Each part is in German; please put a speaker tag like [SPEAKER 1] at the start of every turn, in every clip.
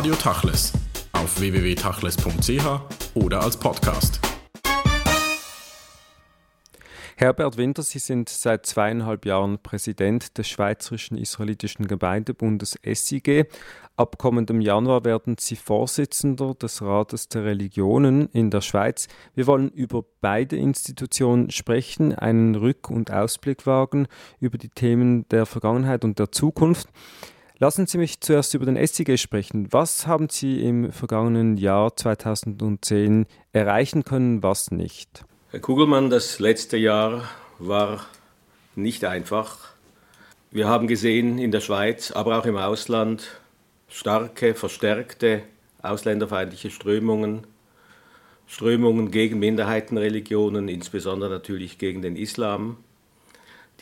[SPEAKER 1] Radio Tachles auf www.tachles.ch oder als Podcast.
[SPEAKER 2] Herbert Winter, Sie sind seit zweieinhalb Jahren Präsident des Schweizerischen Israelitischen Gemeindebundes SIG. Ab kommendem Januar werden Sie Vorsitzender des Rates der Religionen in der Schweiz. Wir wollen über beide Institutionen sprechen, einen Rück- und Ausblick wagen über die Themen der Vergangenheit und der Zukunft. Lassen Sie mich zuerst über den SIG sprechen. Was haben Sie im vergangenen Jahr 2010 erreichen können, was nicht?
[SPEAKER 3] Herr Kugelmann, das letzte Jahr war nicht einfach. Wir haben gesehen in der Schweiz, aber auch im Ausland starke, verstärkte ausländerfeindliche Strömungen, Strömungen gegen Minderheitenreligionen, insbesondere natürlich gegen den Islam.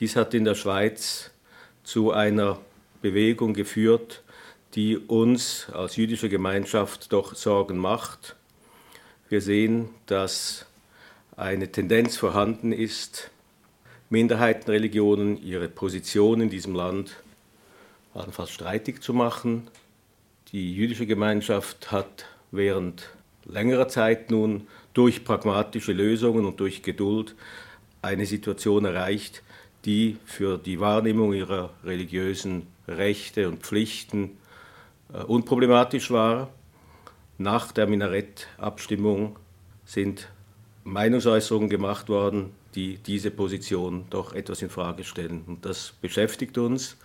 [SPEAKER 3] Dies hat in der Schweiz zu einer Bewegung geführt, die uns als jüdische Gemeinschaft doch Sorgen macht. Wir sehen, dass eine Tendenz vorhanden ist, Minderheitenreligionen ihre Position in diesem Land allenfalls streitig zu machen. Die jüdische Gemeinschaft hat während längerer Zeit nun durch pragmatische Lösungen und durch Geduld eine Situation erreicht, die für die Wahrnehmung ihrer religiösen Rechte und Pflichten äh, unproblematisch war. Nach der Minarettabstimmung sind Meinungsäußerungen gemacht worden, die diese Position doch etwas in Frage stellen. Und das beschäftigt uns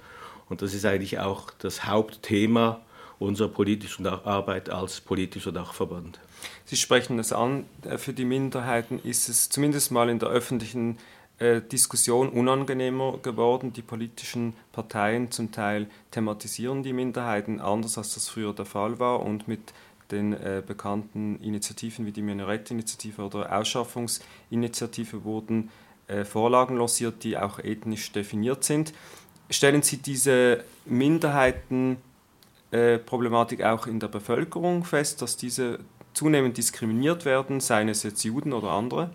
[SPEAKER 3] und das ist eigentlich auch das Hauptthema unserer politischen Arbeit als politischer Dachverband.
[SPEAKER 2] Sie sprechen es an, äh, für die Minderheiten ist es zumindest mal in der öffentlichen Diskussion unangenehmer geworden. Die politischen Parteien zum Teil thematisieren die Minderheiten anders, als das früher der Fall war und mit den äh, bekannten Initiativen wie die Minarett-Initiative oder Ausschaffungsinitiative wurden äh, Vorlagen lanciert, die auch ethnisch definiert sind. Stellen Sie diese Minderheitenproblematik äh, auch in der Bevölkerung fest, dass diese zunehmend diskriminiert werden, seien es jetzt Juden oder andere?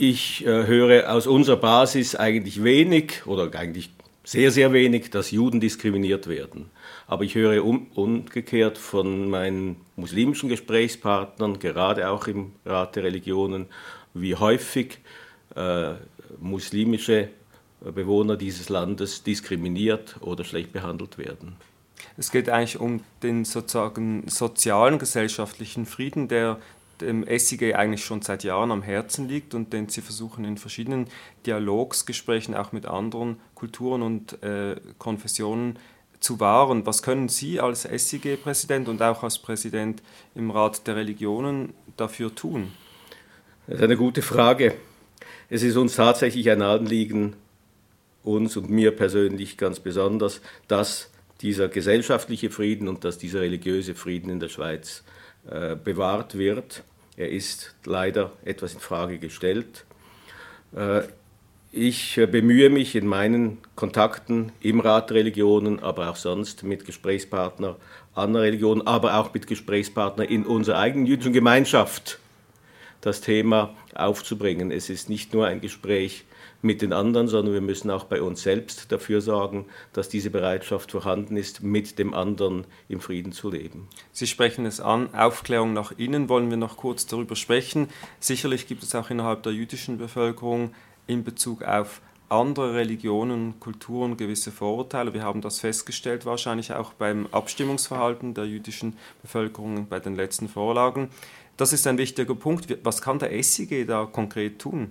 [SPEAKER 3] Ich äh, höre aus unserer Basis eigentlich wenig oder eigentlich sehr, sehr wenig, dass Juden diskriminiert werden. Aber ich höre um, umgekehrt von meinen muslimischen Gesprächspartnern, gerade auch im Rat der Religionen, wie häufig äh, muslimische Bewohner dieses Landes diskriminiert oder schlecht behandelt werden.
[SPEAKER 2] Es geht eigentlich um den sozusagen sozialen, gesellschaftlichen Frieden, der dem SIG eigentlich schon seit Jahren am Herzen liegt und den sie versuchen in verschiedenen Dialogsgesprächen auch mit anderen Kulturen und äh, Konfessionen zu wahren. Was können Sie als SIG-Präsident und auch als Präsident im Rat der Religionen dafür tun?
[SPEAKER 3] Das ist eine gute Frage. Es ist uns tatsächlich ein Anliegen, uns und mir persönlich ganz besonders, dass dieser gesellschaftliche Frieden und dass dieser religiöse Frieden in der Schweiz äh, bewahrt wird. Er ist leider etwas in Frage gestellt. Äh, ich äh, bemühe mich in meinen Kontakten im Rat Religionen, aber auch sonst mit Gesprächspartnern anderer Religionen, aber auch mit Gesprächspartnern in unserer eigenen jüdischen Gemeinschaft das Thema aufzubringen. Es ist nicht nur ein Gespräch mit den anderen, sondern wir müssen auch bei uns selbst dafür sorgen, dass diese Bereitschaft vorhanden ist, mit dem anderen im Frieden zu leben.
[SPEAKER 2] Sie sprechen es an, Aufklärung nach innen wollen wir noch kurz darüber sprechen. Sicherlich gibt es auch innerhalb der jüdischen Bevölkerung in Bezug auf andere Religionen, Kulturen gewisse Vorurteile. Wir haben das festgestellt, wahrscheinlich auch beim Abstimmungsverhalten der jüdischen Bevölkerung bei den letzten Vorlagen. Das ist ein wichtiger Punkt. Was kann der SIG da konkret tun?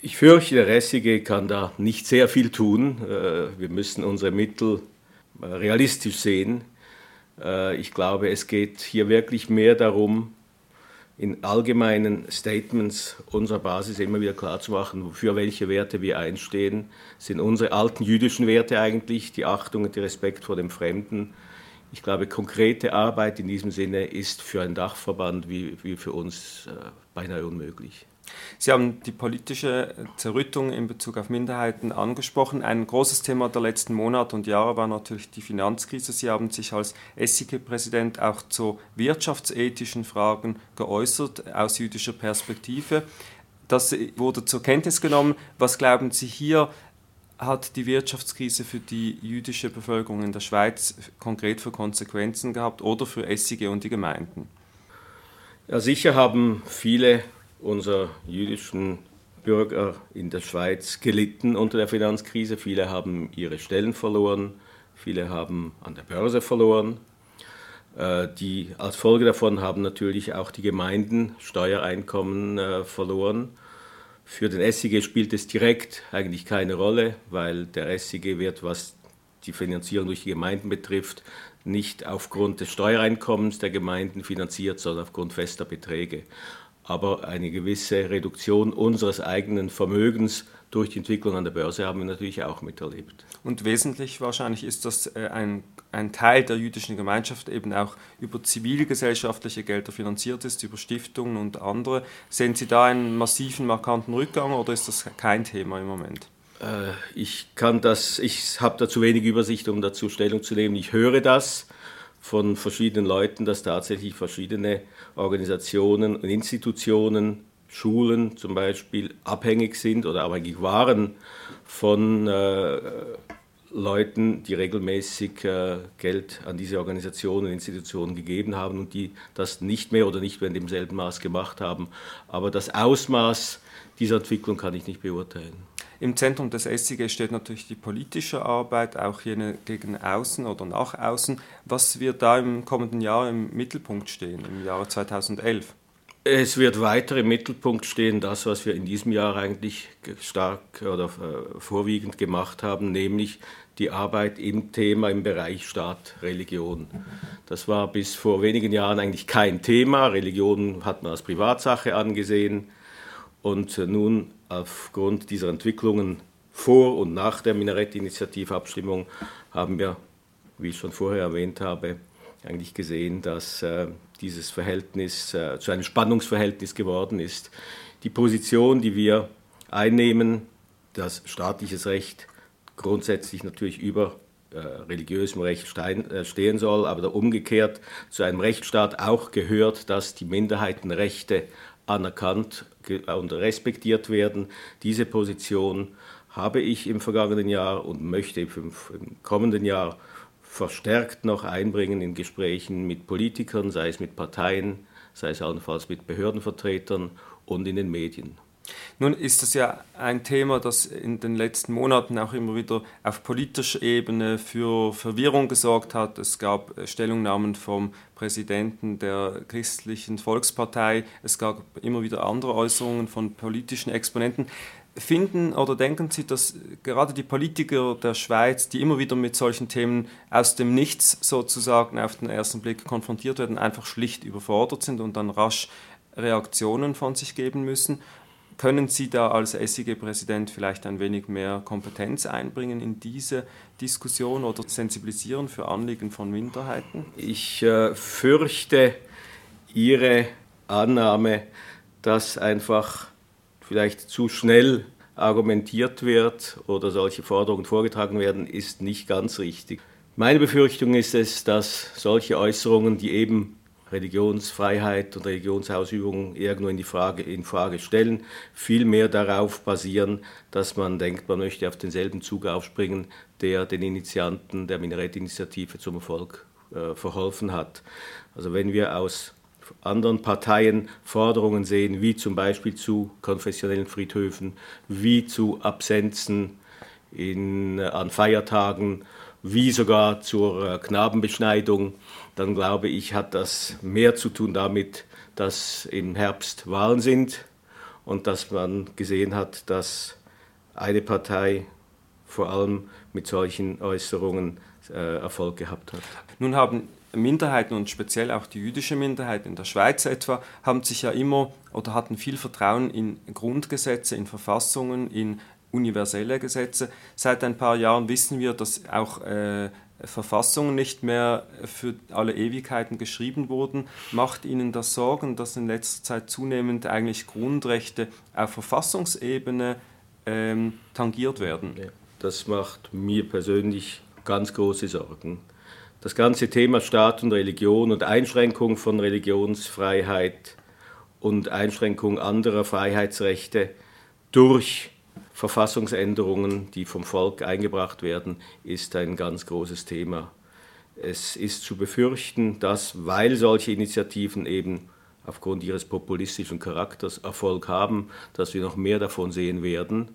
[SPEAKER 3] Ich fürchte, der Ressige kann da nicht sehr viel tun. Äh, wir müssen unsere Mittel äh, realistisch sehen. Äh, ich glaube, es geht hier wirklich mehr darum, in allgemeinen Statements unserer Basis immer wieder klarzumachen, für welche Werte wir einstehen. Das sind unsere alten jüdischen Werte eigentlich, die Achtung und der Respekt vor dem Fremden. Ich glaube, konkrete Arbeit in diesem Sinne ist für einen Dachverband wie, wie für uns beinahe unmöglich.
[SPEAKER 2] Sie haben die politische Zerrüttung in Bezug auf Minderheiten angesprochen. Ein großes Thema der letzten Monate und Jahre war natürlich die Finanzkrise. Sie haben sich als SIG-Präsident auch zu wirtschaftsethischen Fragen geäußert aus jüdischer Perspektive. Das wurde zur Kenntnis genommen. Was glauben Sie hier? hat die Wirtschaftskrise für die jüdische Bevölkerung in der Schweiz konkret für Konsequenzen gehabt oder für Essige und die Gemeinden?
[SPEAKER 3] Ja, sicher haben viele unserer jüdischen Bürger in der Schweiz gelitten unter der Finanzkrise. Viele haben ihre Stellen verloren, viele haben an der Börse verloren. Äh, die, als Folge davon haben natürlich auch die Gemeinden Steuereinkommen äh, verloren. Für den SIG spielt es direkt eigentlich keine Rolle, weil der SIG wird, was die Finanzierung durch die Gemeinden betrifft, nicht aufgrund des Steuereinkommens der Gemeinden finanziert, sondern aufgrund fester Beträge. Aber eine gewisse Reduktion unseres eigenen Vermögens durch die Entwicklung an der Börse haben wir natürlich auch miterlebt.
[SPEAKER 2] Und wesentlich wahrscheinlich ist, dass äh, ein, ein Teil der jüdischen Gemeinschaft eben auch über zivilgesellschaftliche Gelder finanziert ist, über Stiftungen und andere. Sehen Sie da einen massiven, markanten Rückgang oder ist das kein Thema im Moment?
[SPEAKER 3] Äh, ich kann das, ich habe dazu wenig Übersicht, um dazu Stellung zu nehmen. Ich höre das von verschiedenen Leuten, dass tatsächlich verschiedene Organisationen und Institutionen Schulen zum Beispiel abhängig sind oder abhängig waren von äh, Leuten, die regelmäßig äh, Geld an diese Organisationen und Institutionen gegeben haben und die das nicht mehr oder nicht mehr in demselben Maß gemacht haben. Aber das Ausmaß dieser Entwicklung kann ich nicht beurteilen.
[SPEAKER 2] Im Zentrum des SIG steht natürlich die politische Arbeit, auch jene gegen außen oder nach außen. Was wird da im kommenden Jahr im Mittelpunkt stehen, im Jahre 2011?
[SPEAKER 3] Es wird weiter im Mittelpunkt stehen, das, was wir in diesem Jahr eigentlich stark oder äh, vorwiegend gemacht haben, nämlich die Arbeit im Thema im Bereich Staat, Religion. Das war bis vor wenigen Jahren eigentlich kein Thema. Religion hat man als Privatsache angesehen. Und nun aufgrund dieser Entwicklungen vor und nach der Minarett-Initiativabstimmung haben wir, wie ich schon vorher erwähnt habe, eigentlich gesehen, dass äh, dieses Verhältnis äh, zu einem Spannungsverhältnis geworden ist. Die Position, die wir einnehmen, dass staatliches Recht grundsätzlich natürlich über äh, religiösem Recht stein, äh, stehen soll, aber umgekehrt zu einem Rechtsstaat auch gehört, dass die Minderheitenrechte anerkannt und respektiert werden. Diese Position habe ich im vergangenen Jahr und möchte im kommenden Jahr verstärkt noch einbringen in Gesprächen mit Politikern, sei es mit Parteien, sei es allenfalls mit Behördenvertretern und in den Medien.
[SPEAKER 2] Nun ist das ja ein Thema, das in den letzten Monaten auch immer wieder auf politischer Ebene für Verwirrung gesorgt hat. Es gab Stellungnahmen vom Präsidenten der Christlichen Volkspartei, es gab immer wieder andere Äußerungen von politischen Exponenten. Finden oder denken Sie, dass gerade die Politiker der Schweiz, die immer wieder mit solchen Themen aus dem Nichts sozusagen auf den ersten Blick konfrontiert werden, einfach schlicht überfordert sind und dann rasch Reaktionen von sich geben müssen? Können Sie da als SIG-Präsident vielleicht ein wenig mehr Kompetenz einbringen in diese Diskussion oder sensibilisieren für Anliegen von Minderheiten?
[SPEAKER 3] Ich äh, fürchte Ihre Annahme, dass einfach vielleicht zu schnell argumentiert wird oder solche Forderungen vorgetragen werden, ist nicht ganz richtig. Meine Befürchtung ist es, dass solche Äußerungen, die eben Religionsfreiheit und Religionsausübung irgendwo in, die Frage, in Frage stellen, vielmehr darauf basieren, dass man denkt, man möchte auf denselben Zug aufspringen, der den Initianten der Minarettinitiative zum Erfolg äh, verholfen hat. Also wenn wir aus anderen Parteien Forderungen sehen, wie zum Beispiel zu konfessionellen Friedhöfen, wie zu Absenzen in, an Feiertagen, wie sogar zur äh, Knabenbeschneidung, dann glaube ich, hat das mehr zu tun damit, dass im Herbst Wahlen sind und dass man gesehen hat, dass eine Partei vor allem mit solchen Äußerungen äh, Erfolg gehabt hat.
[SPEAKER 2] Nun haben Minderheiten und speziell auch die jüdische Minderheit in der Schweiz etwa, haben sich ja immer oder hatten viel Vertrauen in Grundgesetze, in Verfassungen, in universelle Gesetze. Seit ein paar Jahren wissen wir, dass auch äh, Verfassungen nicht mehr für alle Ewigkeiten geschrieben wurden. Macht Ihnen das Sorgen, dass in letzter Zeit zunehmend eigentlich Grundrechte auf Verfassungsebene ähm, tangiert werden?
[SPEAKER 3] Das macht mir persönlich ganz große Sorgen das ganze Thema Staat und Religion und Einschränkung von Religionsfreiheit und Einschränkung anderer Freiheitsrechte durch Verfassungsänderungen, die vom Volk eingebracht werden, ist ein ganz großes Thema. Es ist zu befürchten, dass, weil solche Initiativen eben aufgrund ihres populistischen Charakters Erfolg haben, dass wir noch mehr davon sehen werden.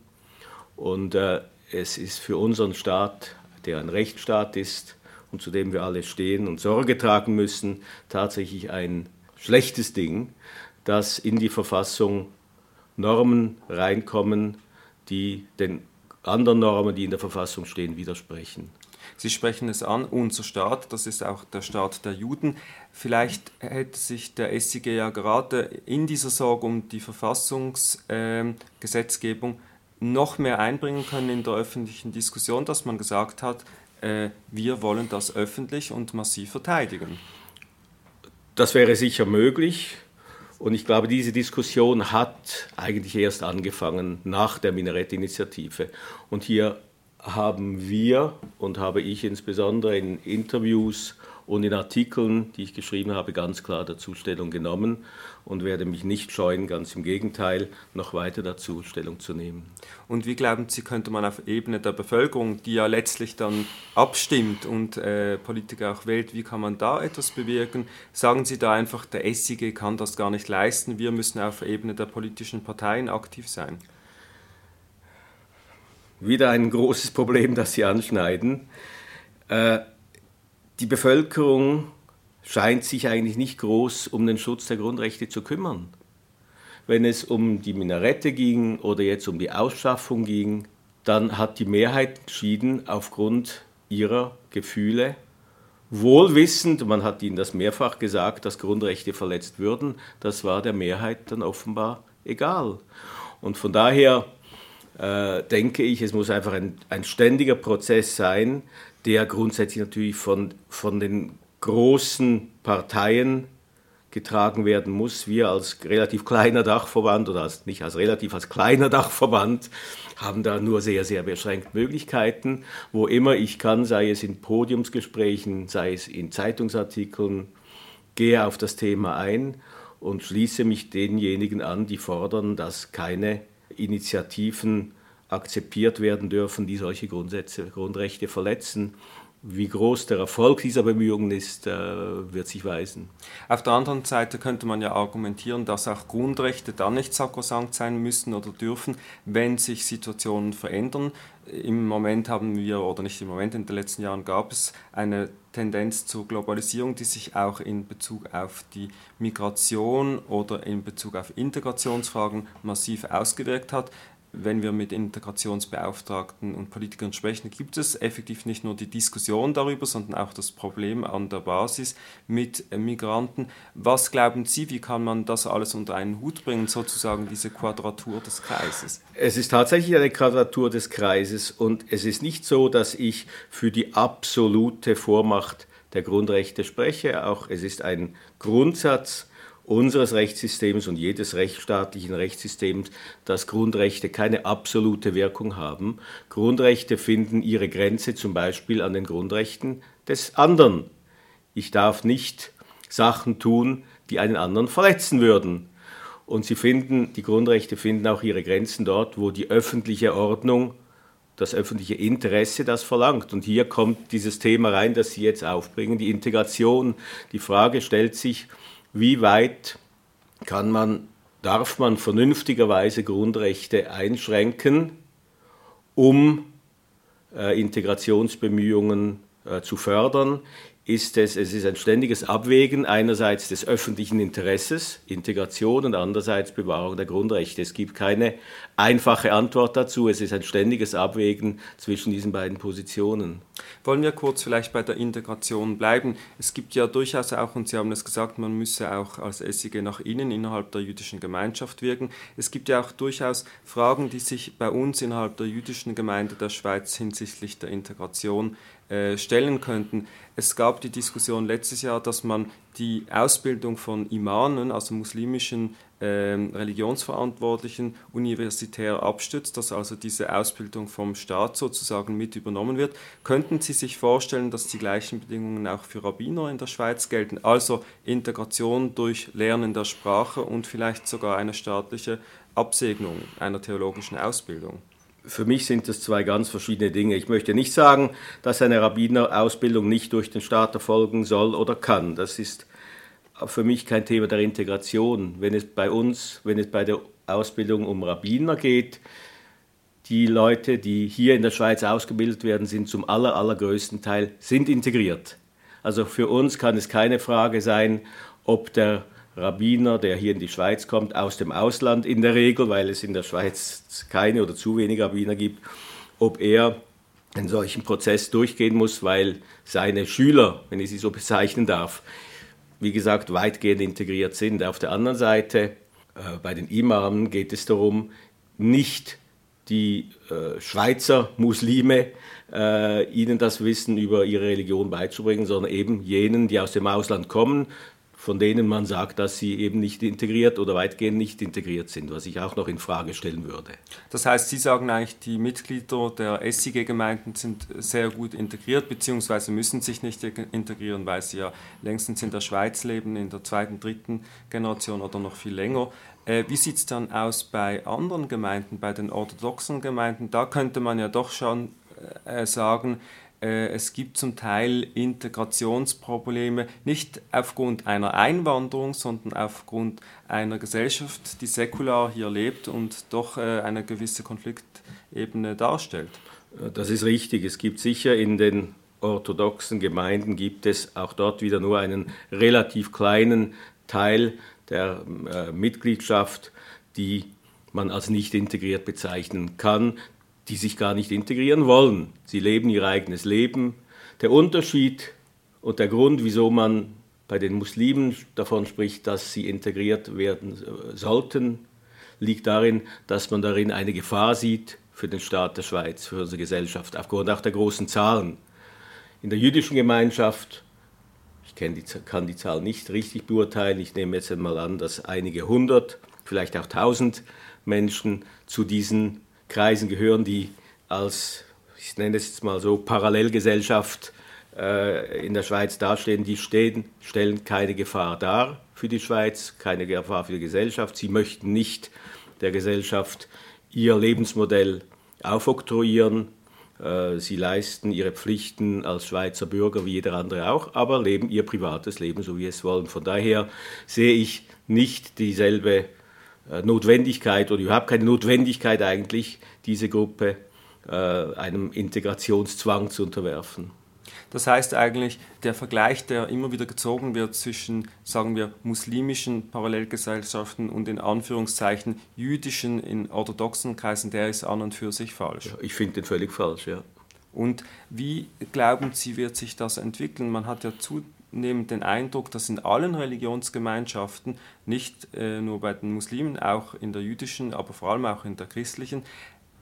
[SPEAKER 3] Und äh, es ist für unseren Staat, der ein Rechtsstaat ist und zu dem wir alle stehen und Sorge tragen müssen, tatsächlich ein schlechtes Ding, dass in die Verfassung Normen reinkommen, die den anderen Normen, die in der Verfassung stehen, widersprechen.
[SPEAKER 2] Sie sprechen es an, unser Staat, das ist auch der Staat der Juden. Vielleicht hätte sich der SIG ja gerade in dieser Sorge um die Verfassungsgesetzgebung äh, noch mehr einbringen können in der öffentlichen Diskussion, dass man gesagt hat, äh, wir wollen das öffentlich und massiv verteidigen.
[SPEAKER 3] Das wäre sicher möglich. Und ich glaube, diese Diskussion hat eigentlich erst angefangen nach der Minarett-Initiative. Und hier haben wir und habe ich insbesondere in Interviews und in Artikeln, die ich geschrieben habe, ganz klar dazu Stellung genommen und werde mich nicht scheuen, ganz im Gegenteil, noch weiter dazu Stellung zu nehmen.
[SPEAKER 2] Und wie glauben Sie, könnte man auf Ebene der Bevölkerung, die ja letztlich dann abstimmt und äh, Politiker auch wählt, wie kann man da etwas bewirken? Sagen Sie da einfach, der SIG kann das gar nicht leisten, wir müssen auf Ebene der politischen Parteien aktiv sein?
[SPEAKER 3] Wieder ein großes Problem, das Sie anschneiden. Äh, die Bevölkerung scheint sich eigentlich nicht groß um den Schutz der Grundrechte zu kümmern. Wenn es um die Minarette ging oder jetzt um die Ausschaffung ging, dann hat die Mehrheit entschieden aufgrund ihrer Gefühle, wohlwissend, man hat ihnen das mehrfach gesagt, dass Grundrechte verletzt würden, das war der Mehrheit dann offenbar egal. Und von daher äh, denke ich, es muss einfach ein, ein ständiger Prozess sein, der grundsätzlich natürlich von, von den großen Parteien getragen werden muss. Wir als relativ kleiner Dachverband oder als, nicht als relativ, als kleiner Dachverband haben da nur sehr, sehr beschränkt Möglichkeiten. Wo immer ich kann, sei es in Podiumsgesprächen, sei es in Zeitungsartikeln, gehe auf das Thema ein und schließe mich denjenigen an, die fordern, dass keine Initiativen akzeptiert werden dürfen, die solche Grundsätze, Grundrechte verletzen. Wie groß der Erfolg dieser Bemühungen ist, äh, wird sich weisen.
[SPEAKER 2] Auf der anderen Seite könnte man ja argumentieren, dass auch Grundrechte dann nicht sakrosankt sein müssen oder dürfen, wenn sich Situationen verändern. Im Moment haben wir, oder nicht im Moment, in den letzten Jahren gab es eine Tendenz zur Globalisierung, die sich auch in Bezug auf die Migration oder in Bezug auf Integrationsfragen massiv ausgewirkt hat wenn wir mit Integrationsbeauftragten und Politikern sprechen, gibt es effektiv nicht nur die Diskussion darüber, sondern auch das Problem an der Basis mit Migranten. Was glauben Sie, wie kann man das alles unter einen Hut bringen, sozusagen diese Quadratur des Kreises?
[SPEAKER 3] Es ist tatsächlich eine Quadratur des Kreises und es ist nicht so, dass ich für die absolute Vormacht der Grundrechte spreche. Auch es ist ein Grundsatz, unseres Rechtssystems und jedes rechtsstaatlichen Rechtssystems, dass Grundrechte keine absolute Wirkung haben. Grundrechte finden ihre Grenze zum Beispiel an den Grundrechten des anderen. Ich darf nicht Sachen tun, die einen anderen verletzen würden. Und sie finden, die Grundrechte finden auch ihre Grenzen dort, wo die öffentliche Ordnung, das öffentliche Interesse das verlangt. Und hier kommt dieses Thema rein, das Sie jetzt aufbringen, die Integration. Die Frage stellt sich, wie weit kann man, darf man vernünftigerweise Grundrechte einschränken, um äh, Integrationsbemühungen äh, zu fördern ist es, es ist ein ständiges Abwägen einerseits des öffentlichen Interesses, Integration und andererseits Bewahrung der Grundrechte. Es gibt keine einfache Antwort dazu. Es ist ein ständiges Abwägen zwischen diesen beiden Positionen.
[SPEAKER 2] Wollen wir kurz vielleicht bei der Integration bleiben? Es gibt ja durchaus auch, und Sie haben es gesagt, man müsse auch als SIG nach innen innerhalb der jüdischen Gemeinschaft wirken. Es gibt ja auch durchaus Fragen, die sich bei uns innerhalb der jüdischen Gemeinde der Schweiz hinsichtlich der Integration äh, stellen könnten. Es gab die Diskussion letztes Jahr, dass man die Ausbildung von Imamen, also muslimischen äh, Religionsverantwortlichen, universitär abstützt, dass also diese Ausbildung vom Staat sozusagen mit übernommen wird. Könnten Sie sich vorstellen, dass die gleichen Bedingungen auch für Rabbiner in der Schweiz gelten? Also Integration durch Lernen der Sprache und vielleicht sogar eine staatliche Absegnung einer theologischen Ausbildung?
[SPEAKER 3] Für mich sind das zwei ganz verschiedene Dinge. Ich möchte nicht sagen, dass eine Rabbinerausbildung nicht durch den Staat erfolgen soll oder kann. Das ist für mich kein Thema der Integration. Wenn es bei uns, wenn es bei der Ausbildung um Rabbiner geht, die Leute, die hier in der Schweiz ausgebildet werden, sind zum aller, allergrößten Teil sind integriert. Also für uns kann es keine Frage sein, ob der Rabbiner, der hier in die Schweiz kommt, aus dem Ausland in der Regel, weil es in der Schweiz keine oder zu wenige Rabbiner gibt, ob er einen solchen Prozess durchgehen muss, weil seine Schüler, wenn ich sie so bezeichnen darf, wie gesagt, weitgehend integriert sind. Auf der anderen Seite, äh, bei den Imamen geht es darum, nicht die äh, Schweizer Muslime äh, ihnen das Wissen über ihre Religion beizubringen, sondern eben jenen, die aus dem Ausland kommen, von denen man sagt, dass sie eben nicht integriert oder weitgehend nicht integriert sind, was ich auch noch in Frage stellen würde.
[SPEAKER 2] Das heißt, Sie sagen eigentlich, die Mitglieder der SIG-Gemeinden sind sehr gut integriert, beziehungsweise müssen sich nicht integrieren, weil sie ja längstens in der Schweiz leben, in der zweiten, dritten Generation oder noch viel länger. Äh, wie sieht es dann aus bei anderen Gemeinden, bei den orthodoxen Gemeinden? Da könnte man ja doch schon äh, sagen, es gibt zum Teil Integrationsprobleme, nicht aufgrund einer Einwanderung, sondern aufgrund einer Gesellschaft, die säkular hier lebt und doch äh, eine gewisse Konfliktebene darstellt.
[SPEAKER 3] Das ist richtig. Es gibt sicher in den orthodoxen Gemeinden gibt es auch dort wieder nur einen relativ kleinen Teil der äh, Mitgliedschaft, die man als nicht integriert bezeichnen kann die sich gar nicht integrieren wollen. Sie leben ihr eigenes Leben. Der Unterschied und der Grund, wieso man bei den Muslimen davon spricht, dass sie integriert werden äh, sollten, liegt darin, dass man darin eine Gefahr sieht für den Staat der Schweiz, für unsere Gesellschaft, aufgrund auch der großen Zahlen. In der jüdischen Gemeinschaft, ich kann die Zahl nicht richtig beurteilen, ich nehme jetzt einmal an, dass einige hundert, vielleicht auch tausend Menschen zu diesen Kreisen gehören, die als, ich nenne es jetzt mal so, Parallelgesellschaft äh, in der Schweiz dastehen, die stehen, stellen keine Gefahr dar für die Schweiz, keine Gefahr für die Gesellschaft. Sie möchten nicht der Gesellschaft ihr Lebensmodell aufoktroyieren. Äh, sie leisten ihre Pflichten als Schweizer Bürger wie jeder andere auch, aber leben ihr privates Leben, so wie es wollen. Von daher sehe ich nicht dieselbe Notwendigkeit oder überhaupt keine Notwendigkeit eigentlich, diese Gruppe äh, einem Integrationszwang zu unterwerfen.
[SPEAKER 2] Das heißt eigentlich, der Vergleich, der immer wieder gezogen wird zwischen, sagen wir, muslimischen Parallelgesellschaften und in Anführungszeichen jüdischen in orthodoxen Kreisen, der ist an und für sich falsch.
[SPEAKER 3] Ja, ich finde den völlig falsch, ja.
[SPEAKER 2] Und wie glauben Sie, wird sich das entwickeln? Man hat ja zu, zunehmend den Eindruck, dass in allen Religionsgemeinschaften, nicht äh, nur bei den Muslimen, auch in der jüdischen, aber vor allem auch in der christlichen,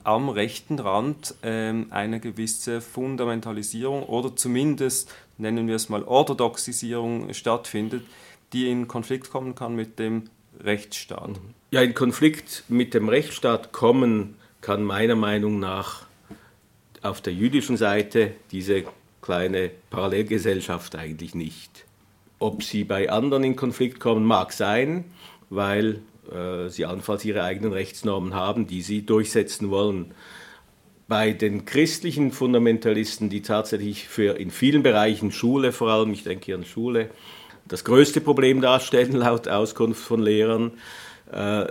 [SPEAKER 2] am rechten Rand ähm, eine gewisse Fundamentalisierung oder zumindest, nennen wir es mal, Orthodoxisierung stattfindet, die in Konflikt kommen kann mit dem Rechtsstaat.
[SPEAKER 3] Ja, in Konflikt mit dem Rechtsstaat kommen kann meiner Meinung nach auf der jüdischen Seite diese kleine Parallelgesellschaft eigentlich nicht. Ob sie bei anderen in Konflikt kommen, mag sein, weil äh, sie allenfalls ihre eigenen Rechtsnormen haben, die sie durchsetzen wollen. Bei den christlichen Fundamentalisten, die tatsächlich für in vielen Bereichen Schule, vor allem, ich denke hier an Schule, das größte Problem darstellen, laut Auskunft von Lehrern, äh,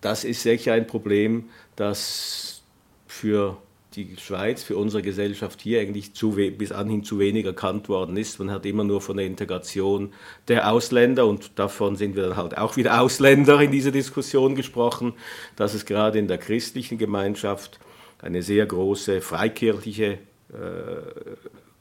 [SPEAKER 3] das ist sicher ein Problem, das für die Schweiz für unsere Gesellschaft hier eigentlich zu, bis anhin zu wenig erkannt worden ist. Man hat immer nur von der Integration der Ausländer und davon sind wir dann halt auch wieder Ausländer in dieser Diskussion gesprochen, dass es gerade in der christlichen Gemeinschaft eine sehr große freikirchliche äh,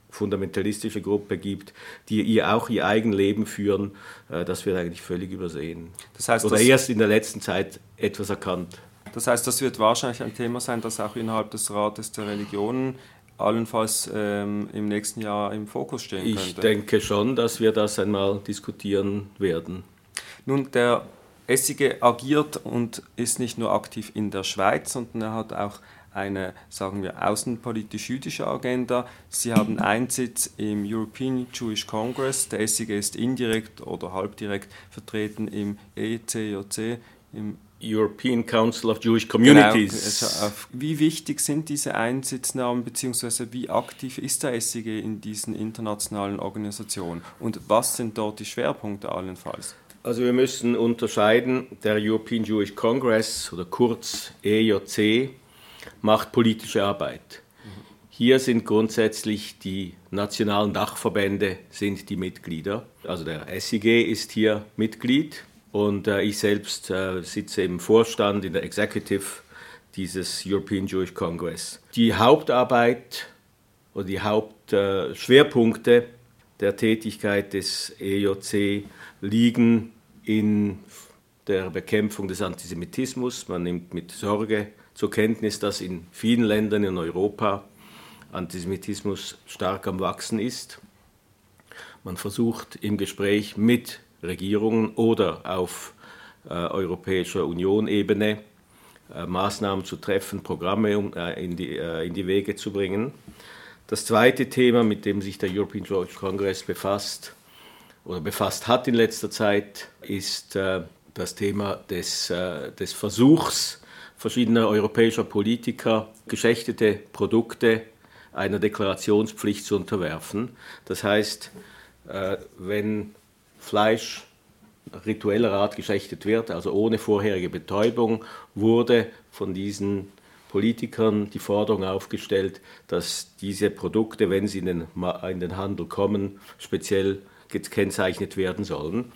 [SPEAKER 3] fundamentalistische Gruppe gibt, die ihr auch ihr eigen Leben führen, äh, das wird eigentlich völlig übersehen. Das heißt, Oder erst in der letzten Zeit etwas erkannt.
[SPEAKER 2] Das heißt, das wird wahrscheinlich ein Thema sein, das auch innerhalb des Rates der Religionen allenfalls ähm, im nächsten Jahr im Fokus stehen könnte.
[SPEAKER 3] Ich denke schon, dass wir das einmal diskutieren werden.
[SPEAKER 2] Nun, der Essige agiert und ist nicht nur aktiv in der Schweiz, sondern er hat auch eine, sagen wir, außenpolitisch-jüdische Agenda. Sie haben Einsitz im European Jewish Congress. Der Essige ist indirekt oder halbdirekt vertreten im ECJC, im
[SPEAKER 3] European Council of Jewish Communities.
[SPEAKER 2] Genau. Also wie wichtig sind diese Einsitznahmen bzw. wie aktiv ist der SIG in diesen internationalen Organisationen und was sind dort die Schwerpunkte allenfalls?
[SPEAKER 3] Also wir müssen unterscheiden, der European Jewish Congress oder kurz EJC macht politische Arbeit. Hier sind grundsätzlich die nationalen Dachverbände sind die Mitglieder. Also der SIG ist hier Mitglied und äh, ich selbst äh, sitze im Vorstand, in der Executive dieses European Jewish Congress. Die Hauptarbeit oder die Hauptschwerpunkte äh, der Tätigkeit des EJC liegen in der Bekämpfung des Antisemitismus. Man nimmt mit Sorge zur Kenntnis, dass in vielen Ländern in Europa Antisemitismus stark am Wachsen ist. Man versucht im Gespräch mit Regierungen oder auf äh, europäischer Union-Ebene äh, Maßnahmen zu treffen, Programme um, äh, in, die, äh, in die Wege zu bringen. Das zweite Thema, mit dem sich der European Jewish Congress befasst oder befasst hat in letzter Zeit, ist äh, das Thema des, äh, des Versuchs verschiedener europäischer Politiker, geschächtete Produkte einer Deklarationspflicht zu unterwerfen. Das heißt, wenn Fleisch ritueller Art geschächtet wird, also ohne vorherige Betäubung, wurde von diesen Politikern die Forderung aufgestellt, dass diese Produkte, wenn sie in den, in den Handel kommen, speziell gekennzeichnet werden sollen.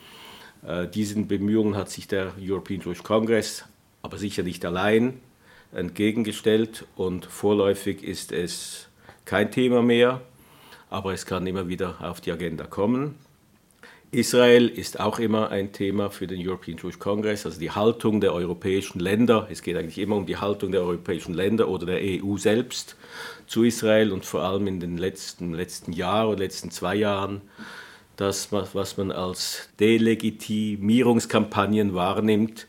[SPEAKER 3] Äh, diesen Bemühungen hat sich der European Jewish Congress, aber sicher nicht allein, entgegengestellt und vorläufig ist es kein Thema mehr, aber es kann immer wieder auf die Agenda kommen. Israel ist auch immer ein Thema für den European Jewish Congress, also die Haltung der europäischen Länder. Es geht eigentlich immer um die Haltung der europäischen Länder oder der EU selbst zu Israel und vor allem in den letzten, letzten Jahren oder letzten zwei Jahren das, was man als Delegitimierungskampagnen wahrnimmt,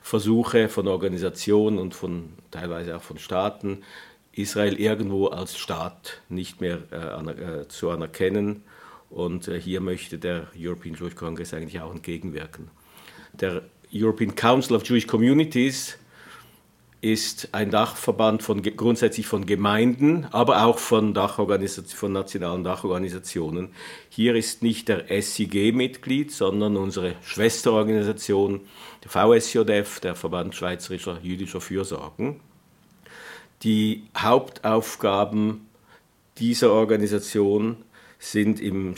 [SPEAKER 3] Versuche von Organisationen und von teilweise auch von Staaten, Israel irgendwo als Staat nicht mehr äh, äh zu anerkennen und äh, hier möchte der European Jewish Congress eigentlich auch entgegenwirken. Der European Council of Jewish Communities ist ein Dachverband von, grundsätzlich von Gemeinden, aber auch von, von nationalen Dachorganisationen. Hier ist nicht der SIG Mitglied, sondern unsere Schwesterorganisation, der VSJF, der Verband Schweizerischer Jüdischer Fürsorgen. Die Hauptaufgaben dieser Organisation sind im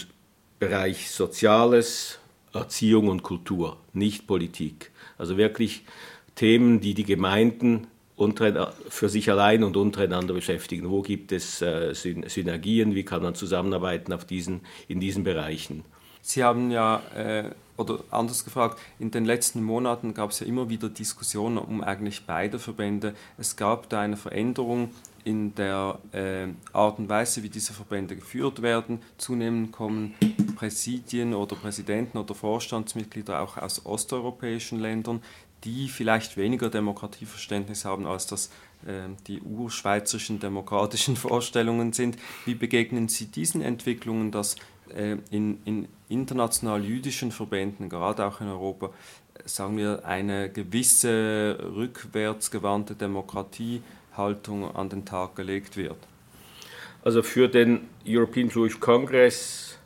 [SPEAKER 3] Bereich Soziales, Erziehung und Kultur, nicht Politik. Also wirklich Themen, die die Gemeinden für sich allein und untereinander beschäftigen. Wo gibt es äh, Synergien? Wie kann man zusammenarbeiten auf diesen, in diesen Bereichen?
[SPEAKER 2] Sie haben ja, äh, oder anders gefragt, in den letzten Monaten gab es ja immer wieder Diskussionen um eigentlich beide Verbände. Es gab da eine Veränderung in der äh, Art und Weise, wie diese Verbände geführt werden. Zunehmend kommen Präsidien oder Präsidenten oder Vorstandsmitglieder auch aus osteuropäischen Ländern, die vielleicht weniger Demokratieverständnis haben, als das äh, die urschweizerischen demokratischen Vorstellungen sind. Wie begegnen Sie diesen Entwicklungen, dass äh, in, in international jüdischen Verbänden, gerade auch in Europa, sagen wir, eine gewisse rückwärtsgewandte Demokratie Haltung an den Tag gelegt wird?
[SPEAKER 3] Also für den European Jewish Congress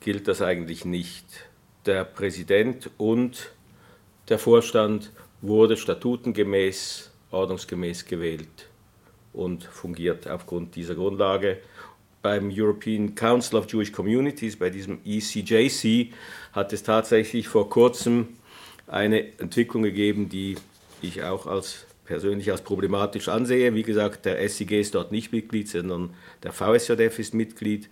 [SPEAKER 3] gilt das eigentlich nicht. Der Präsident und der Vorstand wurde statutengemäß, ordnungsgemäß gewählt und fungiert aufgrund dieser Grundlage. Beim European Council of Jewish Communities, bei diesem ECJC, hat es tatsächlich vor kurzem eine Entwicklung gegeben, die ich auch als persönlich als problematisch ansehe. Wie gesagt, der SIG ist dort nicht Mitglied, sondern der VSJF ist Mitglied.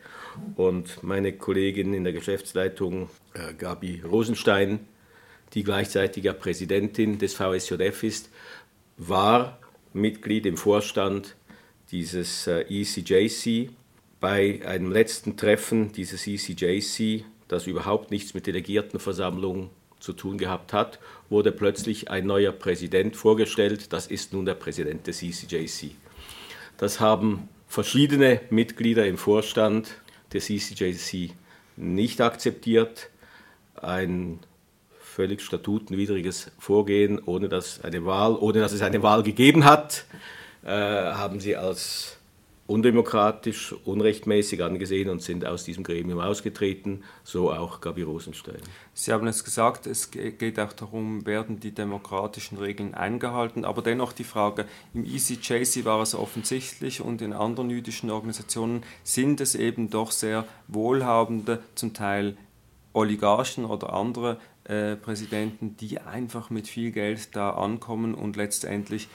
[SPEAKER 3] Und meine Kollegin in der Geschäftsleitung, äh, Gabi Rosenstein, die gleichzeitig ja Präsidentin des VSJF ist, war Mitglied im Vorstand dieses äh, ECJC. Bei einem letzten Treffen dieses ECJC, das überhaupt nichts mit Delegiertenversammlung zu tun gehabt hat, wurde plötzlich ein neuer Präsident vorgestellt. Das ist nun der Präsident des ECJC. Das haben verschiedene Mitglieder im Vorstand des ECJC nicht akzeptiert. Ein völlig statutenwidriges Vorgehen, ohne dass, eine Wahl, ohne dass es eine Wahl gegeben hat, äh, haben sie als undemokratisch, unrechtmäßig angesehen und sind aus diesem Gremium ausgetreten, so auch Gabi Rosenstein.
[SPEAKER 2] Sie haben es gesagt, es geht auch darum, werden die demokratischen Regeln eingehalten, aber dennoch die Frage, im ECJC war es offensichtlich und in anderen jüdischen Organisationen sind es eben doch sehr wohlhabende, zum Teil Oligarchen oder andere äh, Präsidenten, die einfach mit viel Geld da ankommen und letztendlich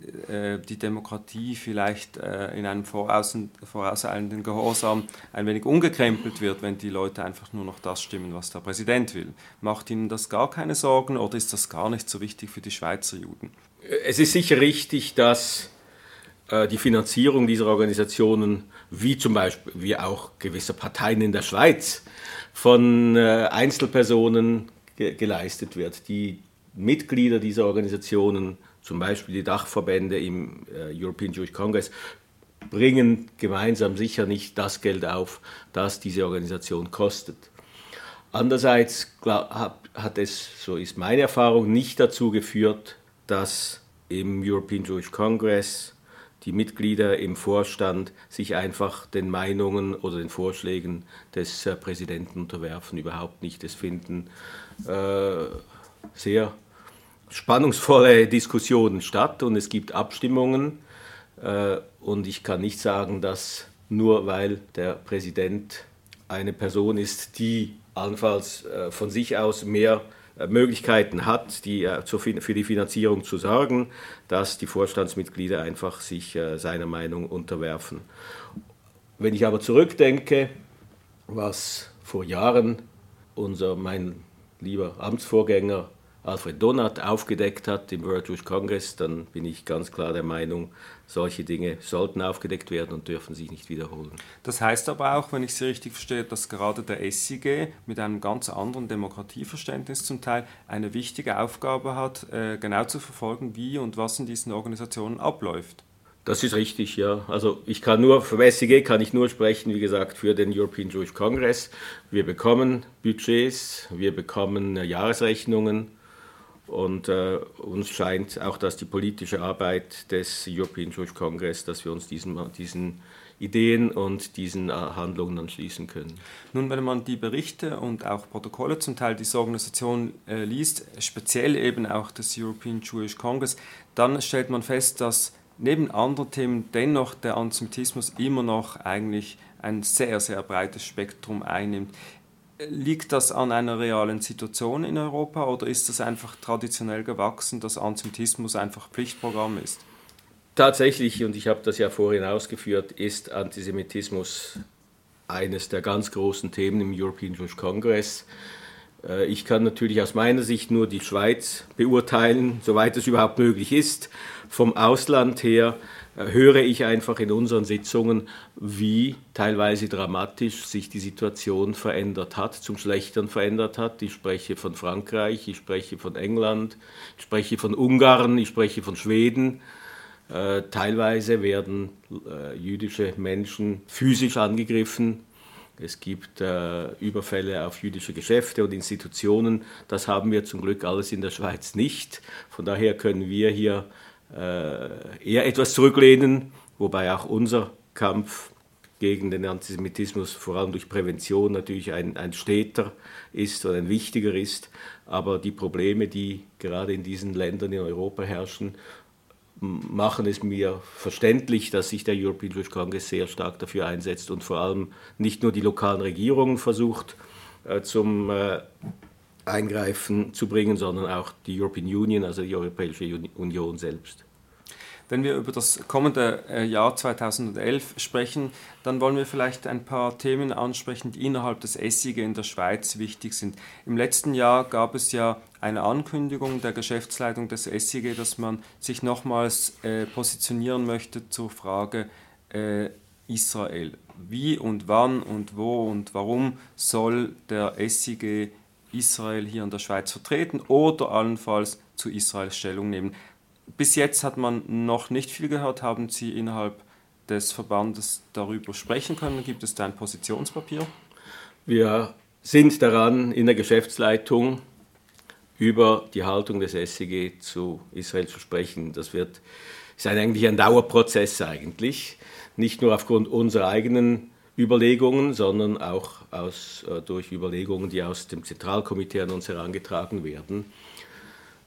[SPEAKER 2] die Demokratie vielleicht äh, in einem vorauseilenden Gehorsam ein wenig umgekrempelt wird, wenn die Leute einfach nur noch das stimmen, was der Präsident will. Macht Ihnen das gar keine Sorgen oder ist das gar nicht so wichtig für die Schweizer Juden?
[SPEAKER 3] Es ist sicher richtig, dass äh, die Finanzierung dieser Organisationen, wie zum Beispiel wie auch gewisse Parteien in der Schweiz, von Einzelpersonen geleistet wird. Die Mitglieder dieser Organisationen zum Beispiel die Dachverbände im äh, European Jewish Congress, bringen gemeinsam sicher nicht das Geld auf, das diese Organisation kostet. Andererseits hat es, so ist meine Erfahrung, nicht dazu geführt, dass im European Jewish Congress die Mitglieder im Vorstand sich einfach den Meinungen oder den Vorschlägen des äh, Präsidenten unterwerfen, überhaupt nicht. Es finden äh, sehr spannungsvolle Diskussionen statt und es gibt Abstimmungen. Äh, und ich kann nicht sagen, dass nur weil der Präsident eine Person ist, die allenfalls äh, von sich aus mehr äh, Möglichkeiten hat, die, für die Finanzierung zu sorgen, dass die Vorstandsmitglieder einfach sich seiner Meinung unterwerfen. Wenn ich aber zurückdenke, was vor Jahren unser, mein lieber Amtsvorgänger Alfred Donat aufgedeckt hat im World Jewish Congress, dann bin ich ganz klar der Meinung, solche Dinge sollten aufgedeckt werden und dürfen sich nicht wiederholen.
[SPEAKER 2] Das heißt aber auch, wenn ich Sie richtig verstehe, dass gerade der SIG mit einem ganz anderen Demokratieverständnis zum Teil eine wichtige Aufgabe hat, äh, genau zu verfolgen, wie und was in diesen Organisationen abläuft.
[SPEAKER 3] Das ist richtig, ja. Also ich kann nur, für SIG kann ich nur sprechen, wie gesagt, für den European Jewish Congress. Wir bekommen Budgets, wir bekommen Jahresrechnungen, und äh, uns scheint auch, dass die politische Arbeit des European Jewish Congress, dass wir uns diesen, diesen Ideen und diesen äh, Handlungen anschließen können.
[SPEAKER 2] Nun, wenn man die Berichte und auch Protokolle zum Teil dieser Organisation äh, liest, speziell eben auch des European Jewish Congress, dann stellt man fest, dass neben anderen Themen dennoch der Antisemitismus immer noch eigentlich ein sehr, sehr breites Spektrum einnimmt. Liegt das an einer realen Situation in Europa oder ist das einfach traditionell gewachsen, dass Antisemitismus einfach Pflichtprogramm ist?
[SPEAKER 3] Tatsächlich, und ich habe das ja vorhin ausgeführt, ist Antisemitismus eines der ganz großen Themen im European Jewish Congress. Äh, ich kann natürlich aus meiner Sicht nur die Schweiz beurteilen, soweit es überhaupt möglich ist. Vom Ausland her höre ich einfach in unseren Sitzungen, wie teilweise dramatisch sich die Situation verändert hat, zum Schlechteren verändert hat. Ich spreche von Frankreich, ich spreche von England, ich spreche von Ungarn, ich spreche von Schweden. Äh, teilweise werden äh, jüdische Menschen physisch angegriffen. Es gibt äh, Überfälle auf jüdische Geschäfte und Institutionen. Das haben wir zum Glück alles in der Schweiz nicht. Von daher können wir hier äh, eher etwas zurücklehnen, wobei auch unser Kampf gegen den Antisemitismus vor allem durch Prävention natürlich ein, ein steter ist oder ein wichtiger ist. Aber die Probleme, die gerade in diesen Ländern in Europa herrschen, machen es mir verständlich, dass sich der European Jewish Congress sehr stark dafür einsetzt und vor allem nicht nur die lokalen Regierungen versucht äh, zum äh, Eingreifen zu bringen, sondern auch die European Union, also die Europäische Union selbst.
[SPEAKER 2] Wenn wir über das kommende äh, Jahr 2011 sprechen, dann wollen wir vielleicht ein paar Themen ansprechen, die innerhalb des SIG in der Schweiz wichtig sind. Im letzten Jahr gab es ja eine Ankündigung der Geschäftsleitung des SIG, dass man sich nochmals äh, positionieren möchte zur Frage äh, Israel. Wie und wann und wo und warum soll der SIG Israel hier in der Schweiz vertreten oder allenfalls zu Israel Stellung nehmen. Bis jetzt hat man noch nicht viel gehört. Haben Sie innerhalb des Verbandes darüber sprechen können? Gibt es da ein Positionspapier?
[SPEAKER 3] Wir sind daran, in der Geschäftsleitung über die Haltung des SEG zu Israel zu sprechen. Das wird, ist eigentlich ein Dauerprozess eigentlich, nicht nur aufgrund unserer eigenen Überlegungen, sondern auch aus, äh, durch Überlegungen, die aus dem Zentralkomitee an uns herangetragen werden.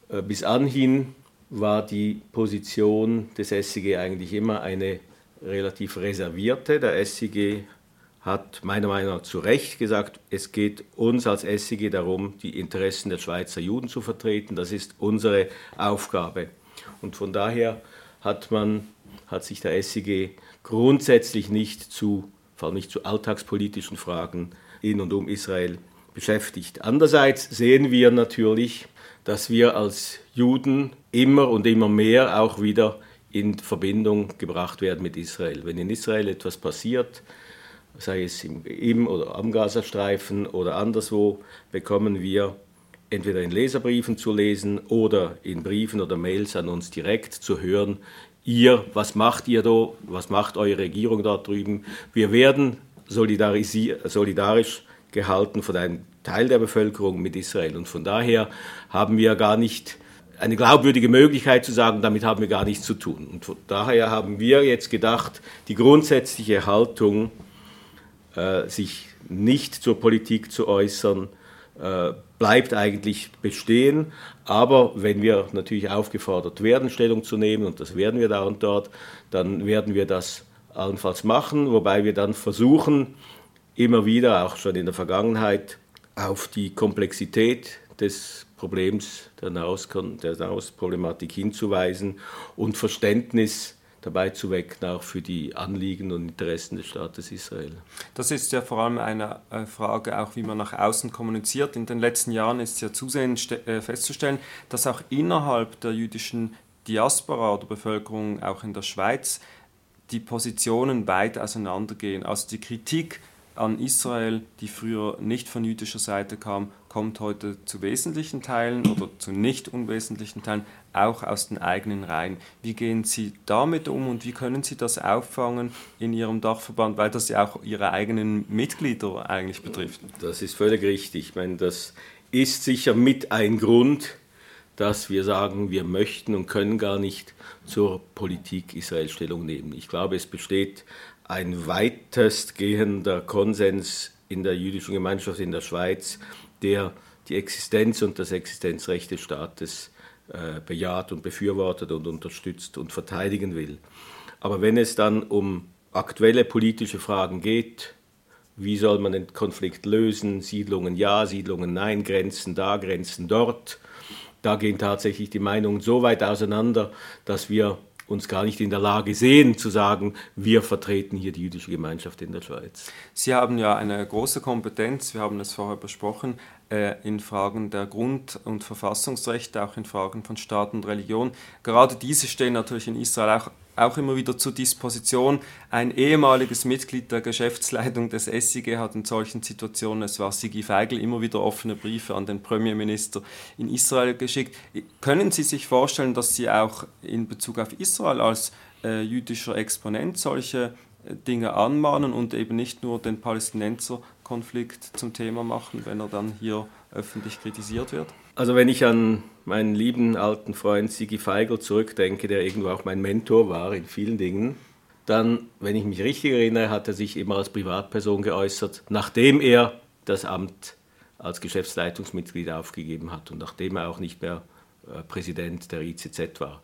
[SPEAKER 3] Äh, bis anhin war die Position des SEG eigentlich immer eine relativ reservierte. Der SEG hat meiner Meinung nach zu Recht gesagt, es geht uns als SEG darum, die Interessen der Schweizer Juden zu vertreten. Das ist unsere Aufgabe. Und von daher hat, man, hat sich der SEG grundsätzlich nicht zu, vor allem nicht zu alltagspolitischen Fragen in und um Israel beschäftigt. Andererseits sehen wir natürlich, dass wir als Juden immer und immer mehr auch wieder in Verbindung gebracht werden mit Israel. Wenn in Israel etwas passiert, sei es im, oder am Gazastreifen oder anderswo, bekommen wir entweder in Leserbriefen zu lesen oder in Briefen oder Mails an uns direkt zu hören, ihr, was macht ihr da, was macht eure Regierung da drüben. Wir werden solidarisch gehalten von einem Teil der Bevölkerung mit Israel. Und von daher haben wir gar nicht eine glaubwürdige Möglichkeit zu sagen, damit haben wir gar nichts zu tun. Und von daher haben wir jetzt gedacht, die grundsätzliche Haltung, äh, sich nicht zur Politik zu äußern, äh, bleibt eigentlich bestehen. Aber wenn wir natürlich aufgefordert werden, Stellung zu nehmen, und das werden wir da und dort, dann werden wir das allenfalls machen, wobei wir dann versuchen, immer wieder, auch schon in der Vergangenheit, auf die Komplexität des Problems der Nahost-Problematik hinzuweisen und Verständnis dabei zu wecken, auch für die Anliegen und Interessen des Staates Israel.
[SPEAKER 2] Das ist ja vor allem eine äh, Frage, auch wie man nach außen kommuniziert. In den letzten Jahren ist ja zusehends äh, festzustellen, dass auch innerhalb der jüdischen Diaspora oder Bevölkerung, auch in der Schweiz, die Positionen weit auseinandergehen. Also die Kritik an Israel, die früher nicht von jüdischer Seite kam, kommt heute zu wesentlichen Teilen oder zu nicht unwesentlichen Teilen auch aus den eigenen Reihen. Wie gehen Sie damit um und wie können Sie das auffangen in Ihrem Dachverband, weil das ja auch Ihre eigenen Mitglieder eigentlich betrifft?
[SPEAKER 3] Das ist völlig richtig. Ich meine, das ist sicher mit ein Grund, dass wir sagen, wir möchten und können gar nicht zur Politik Israel Stellung nehmen. Ich glaube, es besteht ein weitestgehender Konsens in der jüdischen Gemeinschaft in der Schweiz, der die Existenz und das Existenzrecht des Staates äh, bejaht und befürwortet und unterstützt und verteidigen will. Aber wenn es dann um aktuelle politische Fragen geht, wie soll man den Konflikt lösen, Siedlungen ja, Siedlungen nein, Grenzen da, Grenzen dort, da gehen tatsächlich die Meinungen so weit auseinander, dass wir uns gar nicht in der Lage sehen zu sagen, wir vertreten hier die jüdische Gemeinschaft in der Schweiz.
[SPEAKER 2] Sie haben ja eine große Kompetenz, wir haben es vorher besprochen, äh, in Fragen der Grund- und Verfassungsrechte, auch in Fragen von Staat und Religion. Gerade diese stehen natürlich in Israel auch auch immer wieder zur Disposition. Ein ehemaliges Mitglied der Geschäftsleitung des SIG hat in solchen Situationen, es war Sigi Feigl, immer wieder offene Briefe an den Premierminister in Israel geschickt. Können Sie sich vorstellen, dass Sie auch in Bezug auf Israel als äh, jüdischer Exponent solche äh, Dinge anmahnen und eben nicht nur den Palästinenser-Konflikt zum Thema machen, wenn er dann hier öffentlich kritisiert wird?
[SPEAKER 3] Also wenn ich an meinen lieben alten Freund Sigi Feigl zurückdenke, der irgendwo auch mein Mentor war in vielen Dingen, dann, wenn ich mich richtig erinnere, hat er sich immer als Privatperson geäußert, nachdem er das Amt als Geschäftsleitungsmitglied aufgegeben hat und nachdem er auch nicht mehr äh, Präsident der ICZ war.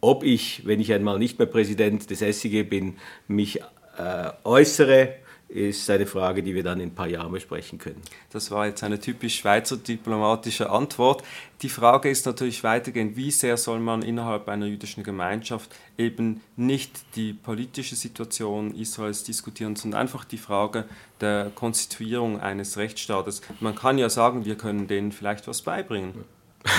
[SPEAKER 3] Ob ich, wenn ich einmal nicht mehr Präsident des SIG bin, mich äh, äußere ist eine Frage, die wir dann in ein paar Jahren besprechen können.
[SPEAKER 2] Das war jetzt eine typisch Schweizer diplomatische Antwort. Die Frage ist natürlich weitergehend, wie sehr soll man innerhalb einer jüdischen Gemeinschaft eben nicht die politische Situation Israels diskutieren, sondern einfach die Frage der Konstituierung eines Rechtsstaates. Man kann ja sagen, wir können denen vielleicht was beibringen.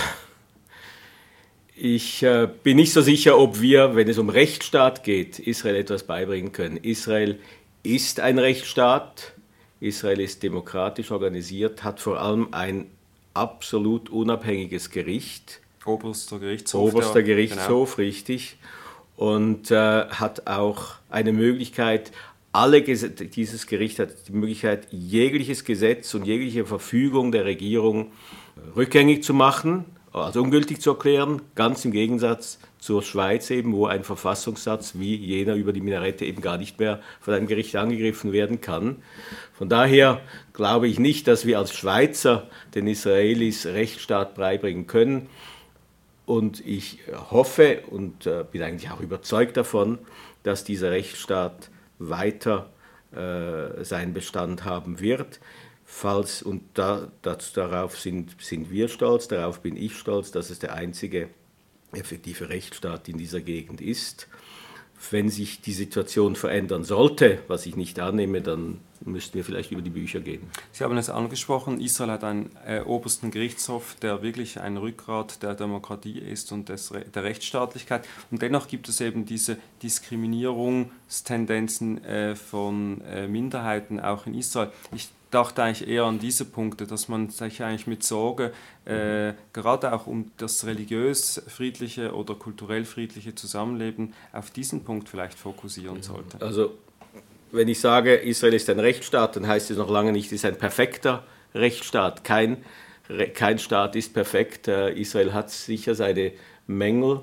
[SPEAKER 3] Ich äh, bin nicht so sicher, ob wir, wenn es um Rechtsstaat geht, Israel etwas beibringen können. Israel ist ein Rechtsstaat. Israel ist demokratisch organisiert, hat vor allem ein absolut unabhängiges Gericht.
[SPEAKER 2] Oberster Gerichtshof.
[SPEAKER 3] Oberster Gerichtshof, genau. richtig. Und äh, hat auch eine Möglichkeit, alle, dieses Gericht hat die Möglichkeit, jegliches Gesetz und jegliche Verfügung der Regierung rückgängig zu machen, also ungültig zu erklären, ganz im Gegensatz zur Schweiz eben, wo ein Verfassungssatz wie jener über die Minarette eben gar nicht mehr von einem Gericht angegriffen werden kann. Von daher glaube ich nicht, dass wir als Schweizer den Israelis Rechtsstaat beibringen können. Und ich hoffe und äh, bin eigentlich auch überzeugt davon, dass dieser Rechtsstaat weiter äh, seinen Bestand haben wird. Falls, und da, das, darauf sind, sind wir stolz, darauf bin ich stolz, dass es der einzige effektive Rechtsstaat in dieser Gegend ist. Wenn sich die Situation verändern sollte, was ich nicht annehme, dann müssten wir vielleicht über die Bücher gehen.
[SPEAKER 2] Sie haben es angesprochen, Israel hat einen äh, obersten Gerichtshof, der wirklich ein Rückgrat der Demokratie ist und des, der Rechtsstaatlichkeit. Und dennoch gibt es eben diese Diskriminierungstendenzen äh, von äh, Minderheiten auch in Israel. Ich dachte eigentlich eher an diese Punkte, dass man sich eigentlich mit Sorge äh, gerade auch um das religiös friedliche oder kulturell friedliche Zusammenleben auf diesen Punkt vielleicht fokussieren sollte.
[SPEAKER 3] Also wenn ich sage, Israel ist ein Rechtsstaat, dann heißt es noch lange nicht, es ist ein perfekter Rechtsstaat. Kein, kein Staat ist perfekt. Äh, Israel hat sicher seine Mängel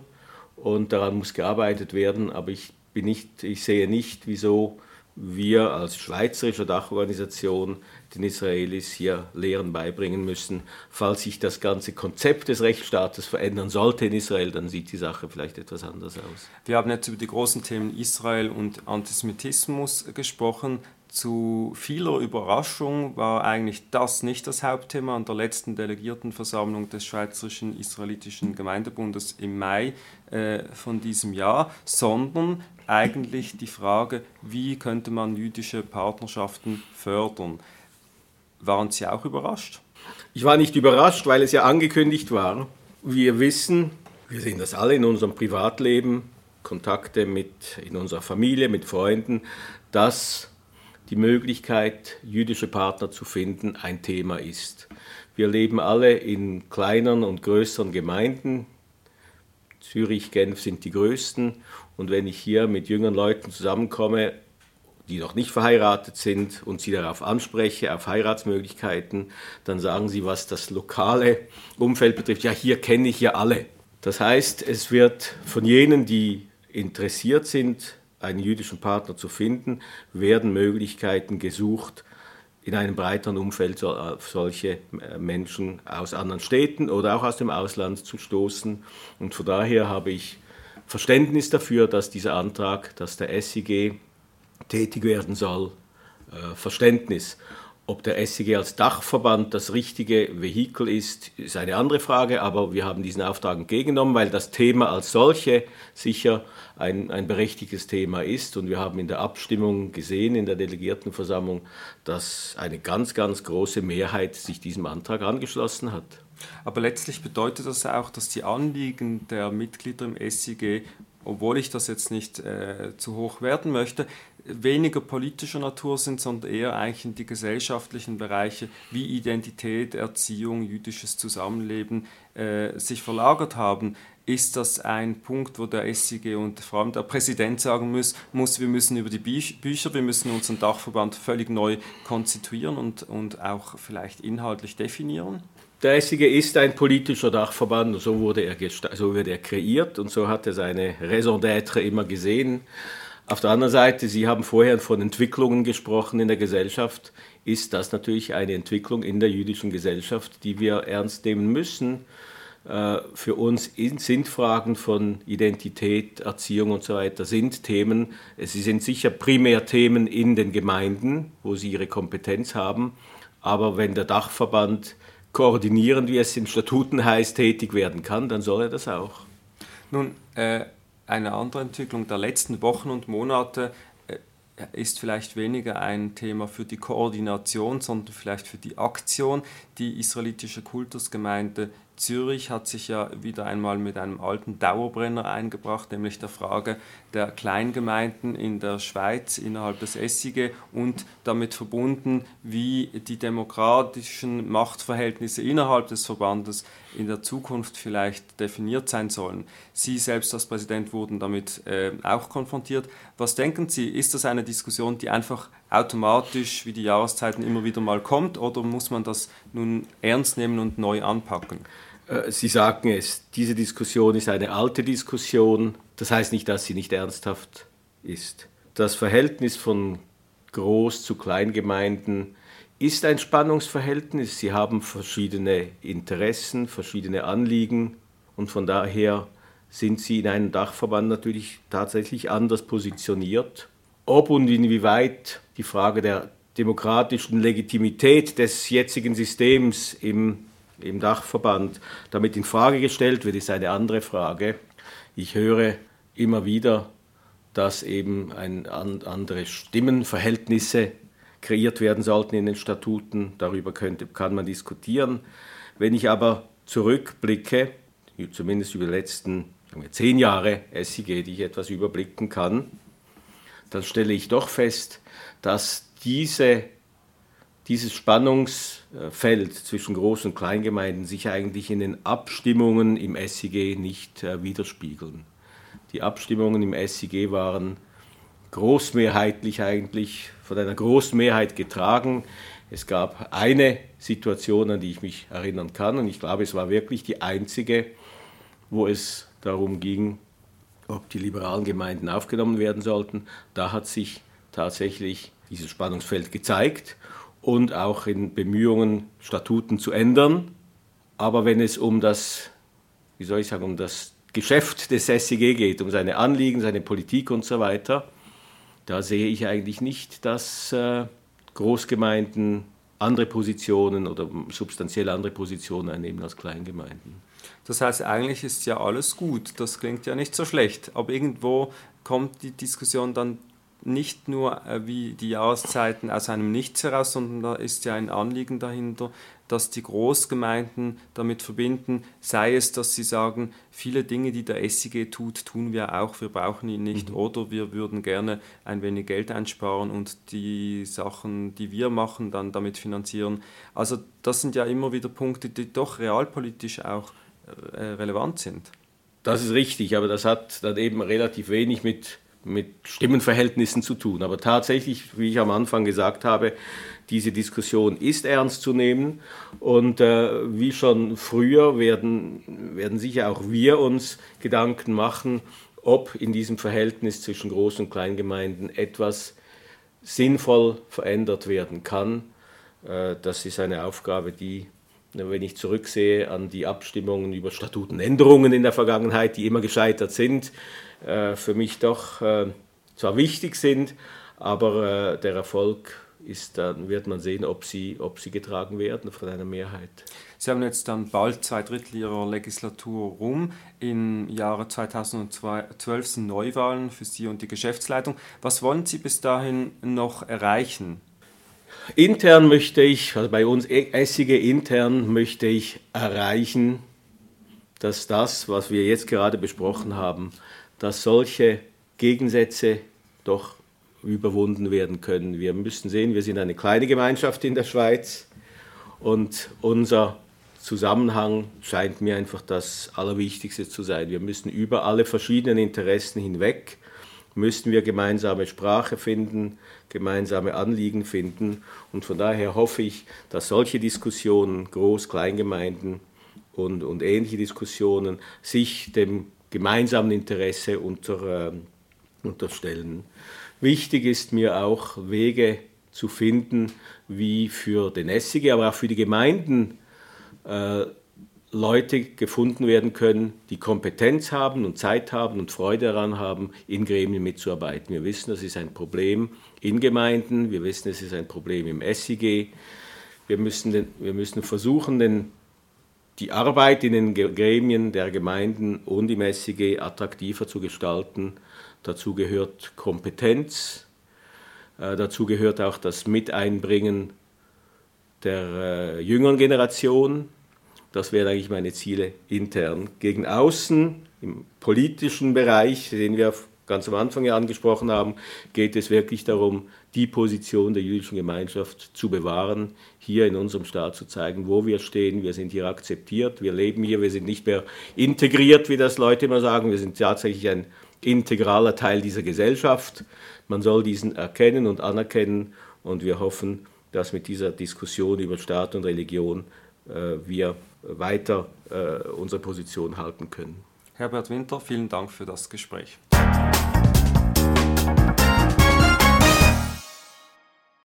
[SPEAKER 3] und daran muss gearbeitet werden, aber ich, bin nicht, ich sehe nicht, wieso wir als schweizerische Dachorganisation den Israelis hier Lehren beibringen müssen. Falls sich das ganze Konzept des Rechtsstaates verändern sollte in Israel, dann sieht die Sache vielleicht etwas anders aus.
[SPEAKER 2] Wir haben jetzt über die großen Themen Israel und Antisemitismus gesprochen. Zu vieler Überraschung war eigentlich das nicht das Hauptthema an der letzten Delegiertenversammlung des Schweizerischen Israelitischen Gemeindebundes im Mai äh, von diesem Jahr, sondern eigentlich die Frage, wie könnte man jüdische Partnerschaften fördern. Waren Sie auch überrascht?
[SPEAKER 3] Ich war nicht überrascht, weil es ja angekündigt war. Wir wissen, wir sehen das alle in unserem Privatleben, Kontakte mit in unserer Familie, mit Freunden, dass die Möglichkeit, jüdische Partner zu finden, ein Thema ist. Wir leben alle in kleineren und größeren Gemeinden. Zürich, Genf sind die größten. Und wenn ich hier mit jüngeren Leuten zusammenkomme, die noch nicht verheiratet sind und sie darauf anspreche, auf Heiratsmöglichkeiten, dann sagen sie, was das lokale Umfeld betrifft, ja, hier kenne ich ja alle. Das heißt, es wird von jenen, die interessiert sind, einen jüdischen Partner zu finden, werden Möglichkeiten gesucht, in einem breiteren Umfeld auf solche äh, Menschen aus anderen Städten oder auch aus dem Ausland zu stoßen. Und von daher habe ich Verständnis dafür, dass dieser Antrag, dass der SIG tätig werden soll, äh, Verständnis. Ob der SIG als Dachverband das richtige Vehikel ist, ist eine andere Frage, aber wir haben diesen Auftrag entgegengenommen, weil das Thema als solche sicher ein, ein berechtigtes Thema ist. Und wir haben in der Abstimmung gesehen, in der Delegiertenversammlung, dass eine ganz, ganz große Mehrheit sich diesem Antrag angeschlossen hat.
[SPEAKER 2] Aber letztlich bedeutet das auch, dass die Anliegen der Mitglieder im SIG obwohl ich das jetzt nicht äh, zu hoch werten möchte, weniger politischer Natur sind, sondern eher eigentlich in die gesellschaftlichen Bereiche wie Identität, Erziehung, jüdisches Zusammenleben äh, sich verlagert haben. Ist das ein Punkt, wo der SIG und vor allem der Präsident sagen muss, muss wir müssen über die Bücher, wir müssen unseren Dachverband völlig neu konstituieren und, und auch vielleicht inhaltlich definieren?
[SPEAKER 3] Der SIG ist ein politischer Dachverband, so wurde er, so wurde er kreiert und so hat er seine Raison d'être immer gesehen. Auf der anderen Seite, Sie haben vorher von Entwicklungen gesprochen in der Gesellschaft, ist das natürlich eine Entwicklung in der jüdischen Gesellschaft, die wir ernst nehmen müssen. Äh, für uns sind Fragen von Identität, Erziehung und so weiter, sind Themen, sie sind sicher primär Themen in den Gemeinden, wo sie ihre Kompetenz haben, aber wenn der Dachverband koordinierend, wie es in Statuten heißt, tätig werden kann, dann soll er das auch.
[SPEAKER 2] Nun, äh eine andere Entwicklung der letzten Wochen und Monate äh, ist vielleicht weniger ein Thema für die Koordination, sondern vielleicht für die Aktion. Die israelitische Kultusgemeinde Zürich hat sich ja wieder einmal mit einem alten Dauerbrenner eingebracht, nämlich der Frage der Kleingemeinden in der Schweiz innerhalb des SIG und damit verbunden, wie die demokratischen Machtverhältnisse innerhalb des Verbandes in der Zukunft vielleicht definiert sein sollen. Sie selbst als Präsident wurden damit äh, auch konfrontiert. Was denken Sie, ist das eine Diskussion, die einfach automatisch wie die Jahreszeiten immer wieder mal kommt oder muss man das nun ernst nehmen und neu anpacken?
[SPEAKER 3] Äh, Sie sagen es, diese Diskussion ist eine alte Diskussion. Das heißt nicht, dass sie nicht ernsthaft ist. Das Verhältnis von Groß- zu Kleingemeinden ist ein Spannungsverhältnis. Sie haben verschiedene Interessen, verschiedene Anliegen und von daher sind sie in einem Dachverband natürlich tatsächlich anders positioniert. Ob und inwieweit die Frage der demokratischen Legitimität des jetzigen Systems im im Dachverband damit in Frage gestellt wird, ist eine andere Frage. Ich höre immer wieder, dass eben ein, andere Stimmenverhältnisse kreiert werden sollten in den Statuten. Darüber könnte, kann man diskutieren. Wenn ich aber zurückblicke, zumindest über die letzten wir, zehn Jahre SIG, die ich etwas überblicken kann, dann stelle ich doch fest, dass diese dieses Spannungsfeld zwischen Groß- und Kleingemeinden sich eigentlich in den Abstimmungen im SIG nicht äh, widerspiegeln. Die Abstimmungen im SIG waren großmehrheitlich eigentlich von einer großen Mehrheit getragen. Es gab eine Situation, an die ich mich erinnern kann, und ich glaube, es war wirklich die einzige, wo es darum ging, ob die liberalen Gemeinden aufgenommen werden sollten. Da hat sich tatsächlich dieses Spannungsfeld gezeigt und auch in Bemühungen, Statuten zu ändern. Aber wenn es um das, wie soll ich sagen, um das Geschäft des SEG geht, um seine Anliegen, seine Politik und so weiter, da sehe ich eigentlich nicht, dass äh, Großgemeinden andere Positionen oder substanziell andere Positionen einnehmen als Kleingemeinden.
[SPEAKER 2] Das heißt, eigentlich ist ja alles gut. Das klingt ja nicht so schlecht. Aber irgendwo kommt die Diskussion dann nicht nur äh, wie die Jahreszeiten aus einem Nichts heraus, sondern da ist ja ein Anliegen dahinter, dass die Großgemeinden damit verbinden, sei es, dass sie sagen, viele Dinge, die der SIG tut, tun wir auch, wir brauchen ihn nicht, mhm. oder wir würden gerne ein wenig Geld einsparen und die Sachen, die wir machen, dann damit finanzieren. Also das sind ja immer wieder Punkte, die doch realpolitisch auch äh, relevant sind.
[SPEAKER 3] Das ist richtig, aber das hat dann eben relativ wenig mit mit Stimmenverhältnissen zu tun. Aber tatsächlich, wie ich am Anfang gesagt habe, diese Diskussion ist ernst zu nehmen und äh, wie schon früher werden, werden sicher auch wir uns Gedanken machen, ob in diesem Verhältnis zwischen Groß- und Kleingemeinden etwas sinnvoll verändert werden kann. Äh, das ist eine Aufgabe, die, wenn ich zurücksehe an die Abstimmungen über Statutenänderungen in der Vergangenheit, die immer gescheitert sind, äh, für mich doch äh, zwar wichtig sind, aber äh, der Erfolg ist dann, wird man sehen, ob sie, ob sie getragen werden von einer Mehrheit.
[SPEAKER 2] Sie haben jetzt dann bald zwei Drittel Ihrer Legislatur rum. Im Jahre 2012 sind Neuwahlen für Sie und die Geschäftsleitung. Was wollen Sie bis dahin noch erreichen?
[SPEAKER 3] Intern möchte ich, also bei uns Essige intern möchte ich erreichen, dass das, was wir jetzt gerade besprochen haben, dass solche Gegensätze doch überwunden werden können. Wir müssen sehen, wir sind eine kleine Gemeinschaft in der Schweiz und unser Zusammenhang scheint mir einfach das Allerwichtigste zu sein. Wir müssen über alle verschiedenen Interessen hinweg, müssen wir gemeinsame Sprache finden, gemeinsame Anliegen finden. Und von daher hoffe ich, dass solche Diskussionen, Groß-, Kleingemeinden und, und ähnliche Diskussionen sich dem gemeinsamen Interesse unter, äh, unterstellen. Wichtig ist mir auch, Wege zu finden, wie für den Essige, aber auch für die Gemeinden äh, Leute gefunden werden können, die Kompetenz haben und Zeit haben und Freude daran haben, in Gremien mitzuarbeiten. Wir wissen, das ist ein Problem in Gemeinden, wir wissen, es ist ein Problem im SIG. Wir müssen, den, wir müssen versuchen, den die Arbeit in den Gremien der Gemeinden und im SIG attraktiver zu gestalten. Dazu gehört Kompetenz, äh, dazu gehört auch das Miteinbringen der äh, jüngeren Generation Das wären eigentlich meine Ziele intern. Gegen außen, im politischen Bereich, den wir ganz am Anfang ja angesprochen haben, geht es wirklich darum, die Position der jüdischen Gemeinschaft zu bewahren, hier in unserem Staat zu zeigen, wo wir stehen. Wir sind hier akzeptiert, wir leben hier, wir sind nicht mehr integriert, wie das Leute immer sagen. Wir sind tatsächlich ein integraler Teil dieser Gesellschaft. Man soll diesen erkennen und anerkennen und wir hoffen, dass mit dieser Diskussion über Staat und Religion äh, wir weiter äh, unsere Position halten können.
[SPEAKER 2] Herbert Winter, vielen Dank für das Gespräch.